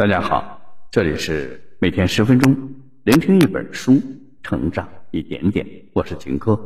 大家好，这里是每天十分钟，聆听一本书，成长一点点。我是秦科。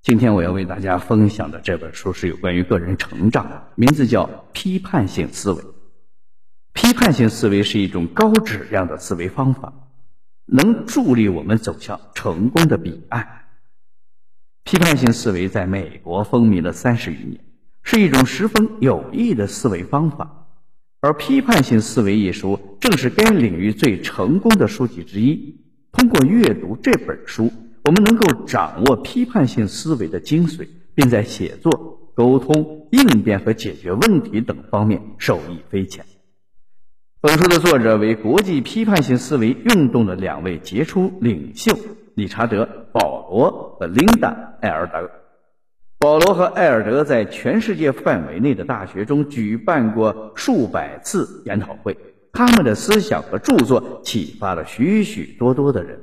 今天我要为大家分享的这本书是有关于个人成长的，名字叫《批判性思维》。批判性思维是一种高质量的思维方法，能助力我们走向成功的彼岸。批判性思维在美国风靡了三十余年，是一种十分有益的思维方法。而《批判性思维》一书正是该领域最成功的书籍之一。通过阅读这本书，我们能够掌握批判性思维的精髓，并在写作、沟通、应变和解决问题等方面受益匪浅。本书的作者为国际批判性思维运动的两位杰出领袖——理查德·保罗和琳达·艾尔德。保罗和艾尔德在全世界范围内的大学中举办过数百次研讨会，他们的思想和著作启发了许许多多的人，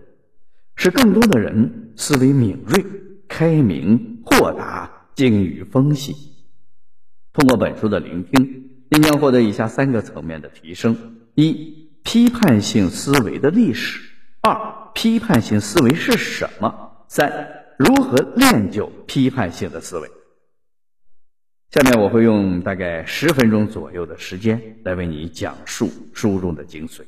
使更多的人思维敏锐、开明、豁达、精于分析。通过本书的聆听，你将获得以下三个层面的提升：一、批判性思维的历史；二、批判性思维是什么；三。如何练就批判性的思维？下面我会用大概十分钟左右的时间来为你讲述书中的精髓。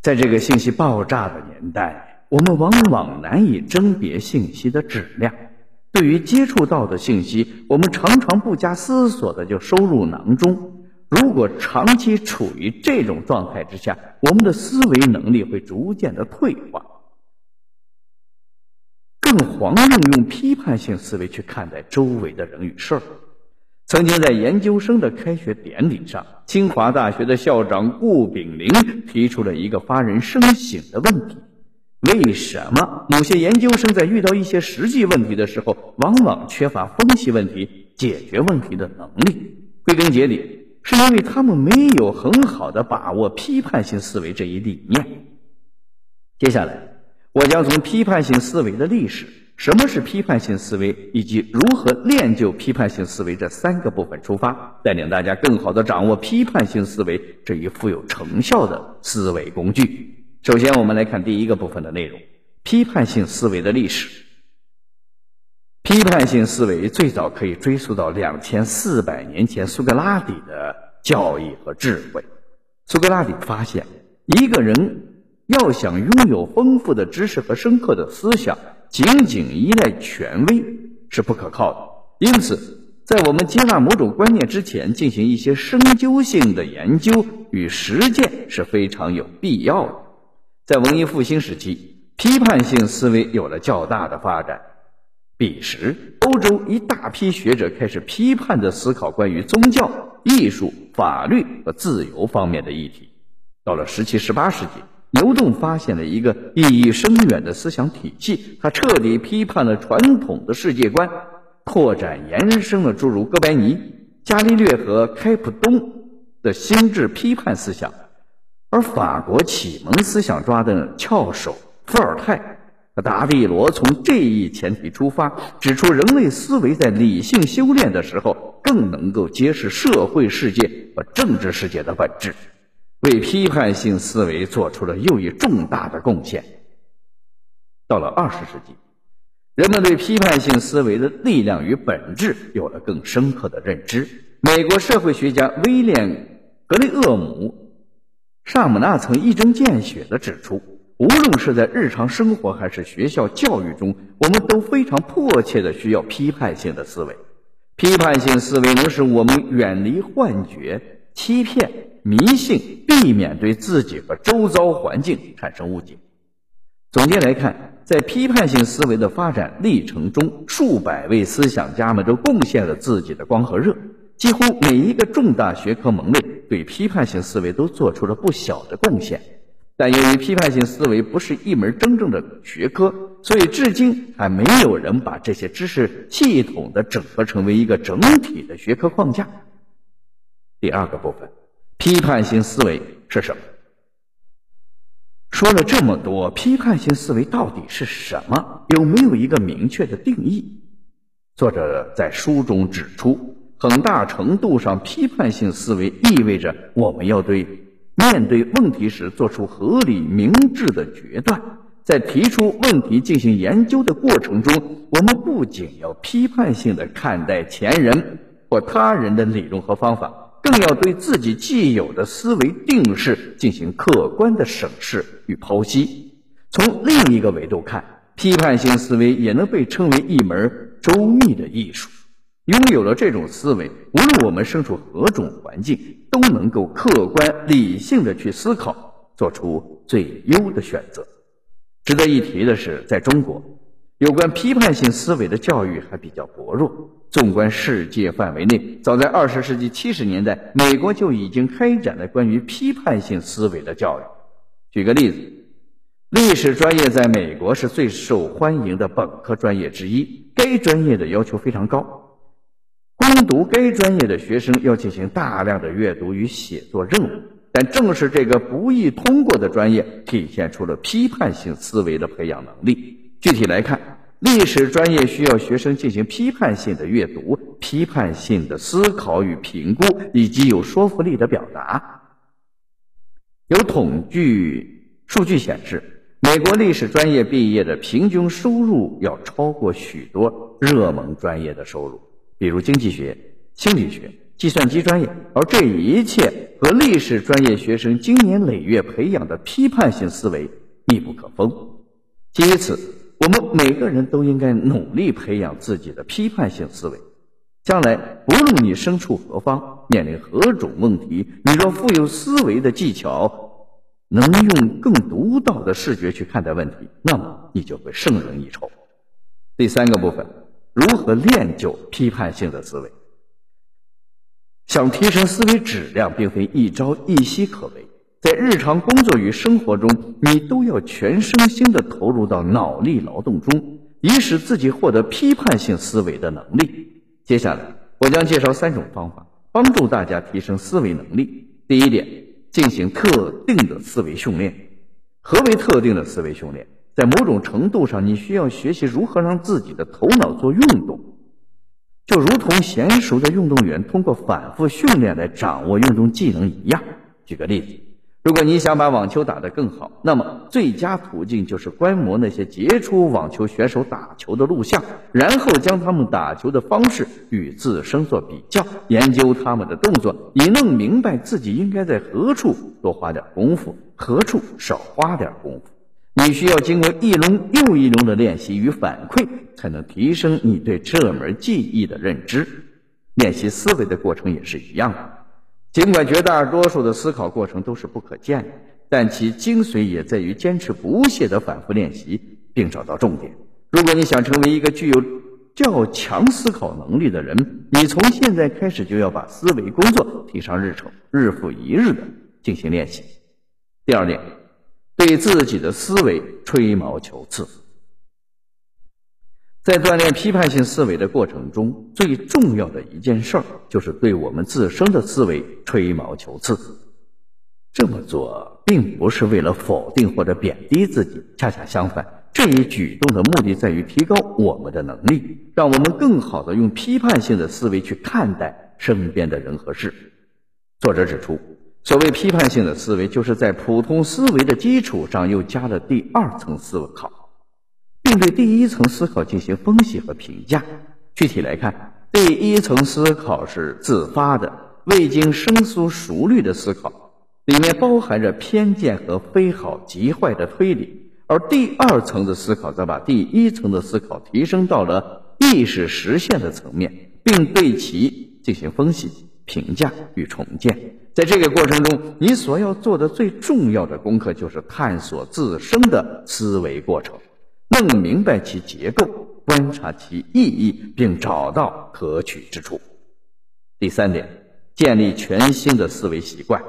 在这个信息爆炸的年代，我们往往难以甄别信息的质量。对于接触到的信息，我们常常不加思索的就收入囊中。如果长期处于这种状态之下，我们的思维能力会逐渐的退化。更遑论用批判性思维去看待周围的人与事儿。曾经在研究生的开学典礼上，清华大学的校长顾炳林提出了一个发人深省的问题：为什么某些研究生在遇到一些实际问题的时候，往往缺乏分析问题、解决问题的能力？归根结底，是因为他们没有很好的把握批判性思维这一理念。接下来。我将从批判性思维的历史、什么是批判性思维以及如何练就批判性思维这三个部分出发，带领大家更好的掌握批判性思维这一富有成效的思维工具。首先，我们来看第一个部分的内容：批判性思维的历史。批判性思维最早可以追溯到两千四百年前苏格拉底的教义和智慧。苏格拉底发现，一个人。要想拥有丰富的知识和深刻的思想，仅仅依赖权威是不可靠的。因此，在我们接纳某种观念之前，进行一些深究性的研究与实践是非常有必要的。在文艺复兴时期，批判性思维有了较大的发展。彼时，欧洲一大批学者开始批判地思考关于宗教、艺术、法律和自由方面的议题。到了十七、十八世纪。牛顿发现了一个意义深远的思想体系，他彻底批判了传统的世界观，拓展延伸了诸如哥白尼、伽利略和开普敦的心智批判思想。而法国启蒙思想抓的翘首伏尔泰和达蒂罗从这一前提出发，指出人类思维在理性修炼的时候，更能够揭示社会世界和政治世界的本质。为批判性思维做出了又一重大的贡献。到了二十世纪，人们对批判性思维的力量与本质有了更深刻的认知。美国社会学家威廉·格雷厄姆·萨姆纳曾一针见血地指出，无论是在日常生活还是学校教育中，我们都非常迫切地需要批判性的思维。批判性思维能使我们远离幻觉、欺骗。迷信，避免对自己和周遭环境产生误解。总结来看，在批判性思维的发展历程中，数百位思想家们都贡献了自己的光和热。几乎每一个重大学科门类对批判性思维都做出了不小的贡献。但由于批判性思维不是一门真正的学科，所以至今还没有人把这些知识系统的整合成为一个整体的学科框架。第二个部分。批判性思维是什么？说了这么多，批判性思维到底是什么？有没有一个明确的定义？作者在书中指出，很大程度上，批判性思维意味着我们要对面对问题时做出合理明智的决断。在提出问题进行研究的过程中，我们不仅要批判性的看待前人或他人的理论和方法，更要对自己既有的思维定势进行客观的审视与剖析。从另一个维度看，批判性思维也能被称为一门周密的艺术。拥有了这种思维，无论我们身处何种环境，都能够客观理性的去思考，做出最优的选择。值得一提的是，在中国，有关批判性思维的教育还比较薄弱。纵观世界范围内，早在二十世纪七十年代，美国就已经开展了关于批判性思维的教育。举个例子，历史专业在美国是最受欢迎的本科专业之一，该专业的要求非常高，攻读该专业的学生要进行大量的阅读与写作任务。但正是这个不易通过的专业，体现出了批判性思维的培养能力。具体来看，历史专业需要学生进行批判性的阅读、批判性的思考与评估，以及有说服力的表达。有统计数据显示，美国历史专业毕业的平均收入要超过许多热门专业的收入，比如经济学、心理学。计算机专业，而这一切和历史专业学生经年累月培养的批判性思维密不可分。基于此，我们每个人都应该努力培养自己的批判性思维。将来，不论你身处何方，面临何种问题，你若富有思维的技巧，能用更独到的视觉去看待问题，那么你就会胜人一筹。第三个部分，如何练就批判性的思维？想提升思维质量，并非一朝一夕可为。在日常工作与生活中，你都要全身心的投入到脑力劳动中，以使自己获得批判性思维的能力。接下来，我将介绍三种方法，帮助大家提升思维能力。第一点，进行特定的思维训练。何为特定的思维训练？在某种程度上，你需要学习如何让自己的头脑做运动。就如同娴熟的运动员通过反复训练来掌握运动技能一样。举个例子，如果你想把网球打得更好，那么最佳途径就是观摩那些杰出网球选手打球的录像，然后将他们打球的方式与自身做比较，研究他们的动作，以弄明白自己应该在何处多花点功夫，何处少花点功夫。你需要经过一轮又一轮的练习与反馈，才能提升你对这门技艺的认知。练习思维的过程也是一样的。尽管绝大多数的思考过程都是不可见的，但其精髓也在于坚持不懈的反复练习，并找到重点。如果你想成为一个具有较强思考能力的人，你从现在开始就要把思维工作提上日程，日复一日的进行练习。第二点。对自己的思维吹毛求疵，在锻炼批判性思维的过程中，最重要的一件事儿就是对我们自身的思维吹毛求疵。这么做并不是为了否定或者贬低自己，恰恰相反，这一举动的目的在于提高我们的能力，让我们更好的用批判性的思维去看待身边的人和事。作者指出。所谓批判性的思维，就是在普通思维的基础上又加了第二层思考，并对第一层思考进行分析和评价。具体来看，第一层思考是自发的、未经深思熟虑的思考，里面包含着偏见和非好即坏的推理；而第二层的思考则把第一层的思考提升到了意识实现的层面，并对其进行分析、评价与重建。在这个过程中，你所要做的最重要的功课就是探索自身的思维过程，更明白其结构，观察其意义，并找到可取之处。第三点，建立全新的思维习惯。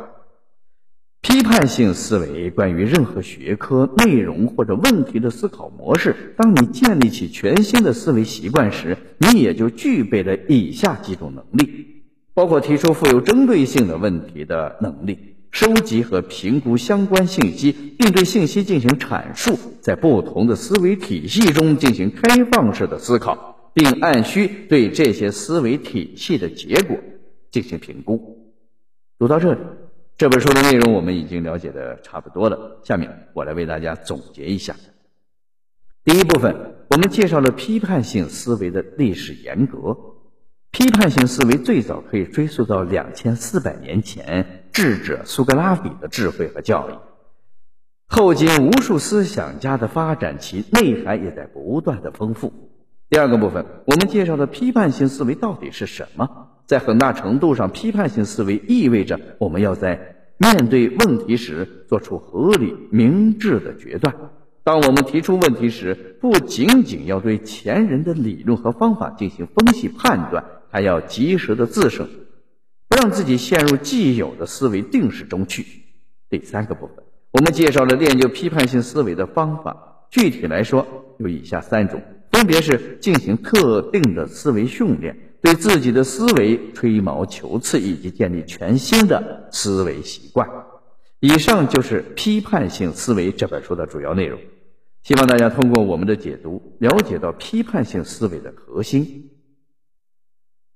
批判性思维关于任何学科内容或者问题的思考模式。当你建立起全新的思维习惯时，你也就具备了以下几种能力。包括提出富有针对性的问题的能力，收集和评估相关信息，并对信息进行阐述，在不同的思维体系中进行开放式的思考，并按需对这些思维体系的结果进行评估。读到这里，这本书的内容我们已经了解的差不多了。下面我来为大家总结一下。第一部分，我们介绍了批判性思维的历史沿革。批判性思维最早可以追溯到两千四百年前智者苏格拉底的智慧和教育。后经无数思想家的发展，其内涵也在不断的丰富。第二个部分，我们介绍的批判性思维到底是什么？在很大程度上，批判性思维意味着我们要在面对问题时做出合理明智的决断。当我们提出问题时，不仅仅要对前人的理论和方法进行分析判断，还要及时的自省，让自己陷入既有的思维定式中去。第三个部分，我们介绍了练就批判性思维的方法，具体来说有以下三种，分别是进行特定的思维训练。对自己的思维吹毛求疵，以及建立全新的思维习惯。以上就是《批判性思维》这本书的主要内容。希望大家通过我们的解读，了解到批判性思维的核心。